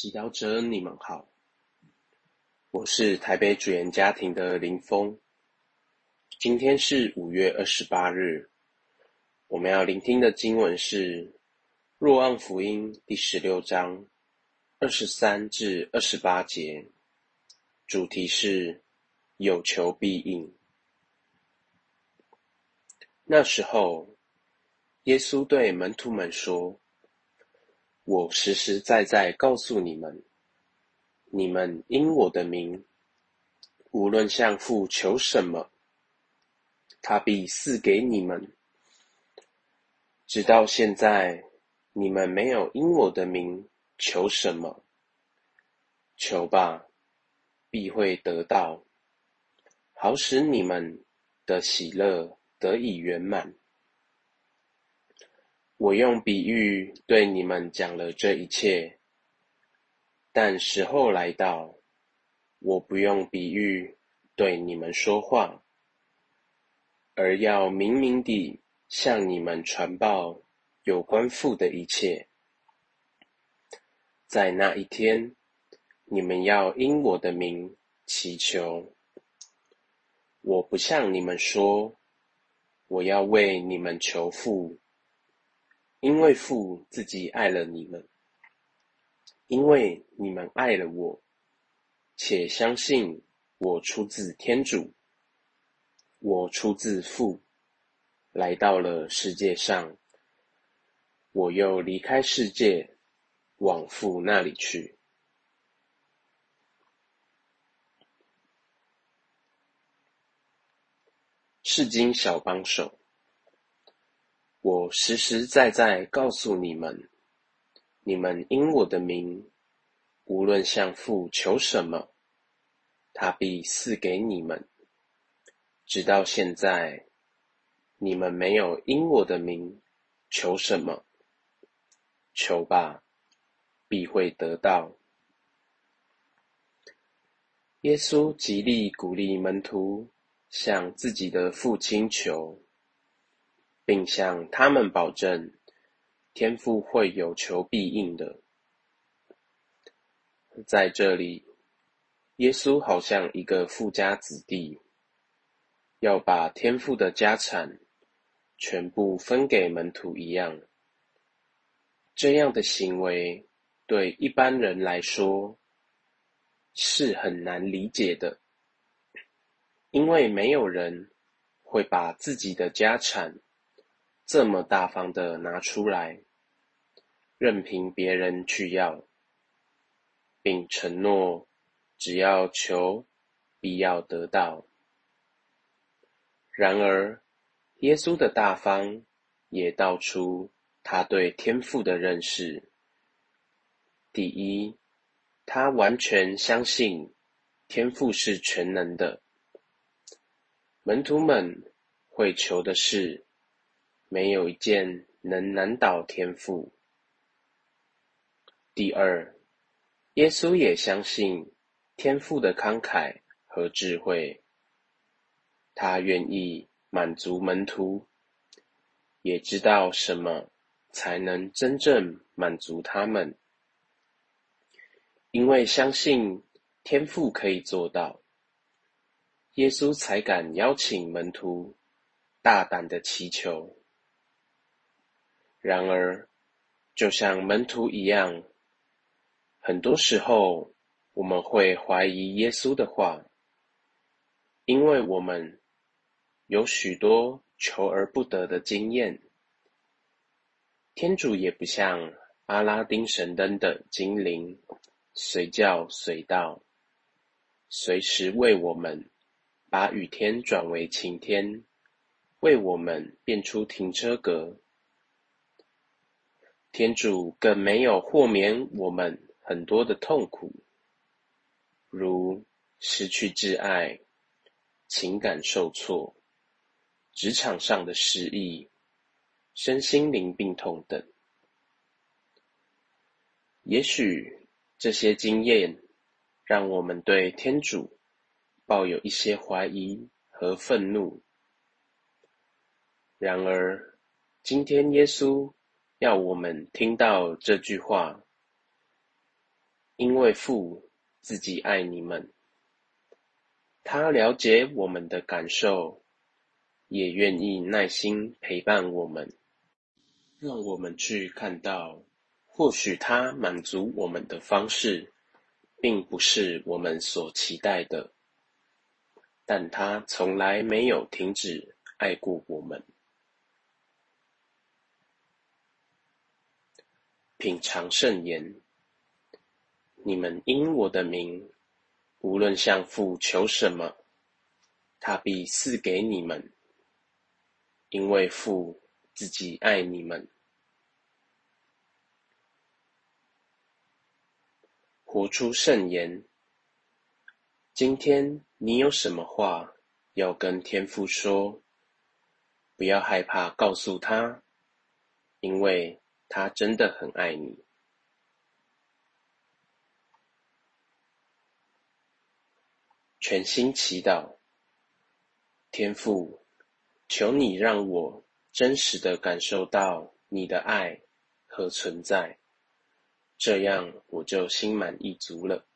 祈祷者，你们好，我是台北主言家庭的林峰。今天是五月二十八日，我们要聆听的经文是《若望福音》第十六章二十三至二十八节，主题是有求必应。那时候，耶稣对门徒们说。我实实在在告诉你们，你们因我的名，无论向父求什么，他必赐给你们。直到现在，你们没有因我的名求什么，求吧，必会得到，好使你们的喜乐得以圆满。我用比喻对你们讲了这一切，但时候来到，我不用比喻对你们说话，而要明明地向你们传报有关父的一切。在那一天，你们要因我的名祈求，我不向你们说，我要为你们求父。因为父自己爱了你们，因为你们爱了我，且相信我出自天主，我出自父，来到了世界上，我又离开世界，往父那里去。释经小帮手。我实实在在告诉你们，你们因我的名，无论向父求什么，他必赐给你们。直到现在，你们没有因我的名求什么，求吧，必会得到。耶稣极力鼓励门徒向自己的父亲求。并向他们保证，天父会有求必应的。在这里，耶稣好像一个富家子弟，要把天父的家产全部分给门徒一样。这样的行为对一般人来说是很难理解的，因为没有人会把自己的家产。这么大方的拿出来，任凭别人去要，并承诺只要求，必要得到。然而，耶稣的大方也道出他对天父的认识。第一，他完全相信天父是全能的，门徒们会求的是。没有一件能难倒天赋。第二，耶稣也相信天父的慷慨和智慧，他愿意满足门徒，也知道什么才能真正满足他们，因为相信天父可以做到，耶稣才敢邀请门徒大胆的祈求。然而，就像门徒一样，很多时候我们会怀疑耶稣的话，因为我们有许多求而不得的经验。天主也不像阿拉丁神灯的精灵，随叫随到，随时为我们把雨天转为晴天，为我们变出停车格。天主更没有豁免我们很多的痛苦，如失去挚爱、情感受挫、职场上的失意、身心灵病痛等。也许这些经验让我们对天主抱有一些怀疑和愤怒。然而，今天耶稣。要我们听到这句话，因为父自己爱你们，他了解我们的感受，也愿意耐心陪伴我们，让我们去看到，或许他满足我们的方式，并不是我们所期待的，但他从来没有停止爱过我们。品尝圣言，你们因我的名，无论向父求什么，他必赐给你们，因为父自己爱你们。活出圣言。今天你有什么话要跟天父说？不要害怕告诉他，因为他真的很爱你。全心祈祷，天父，求你让我真实的感受到你的爱和存在，这样我就心满意足了。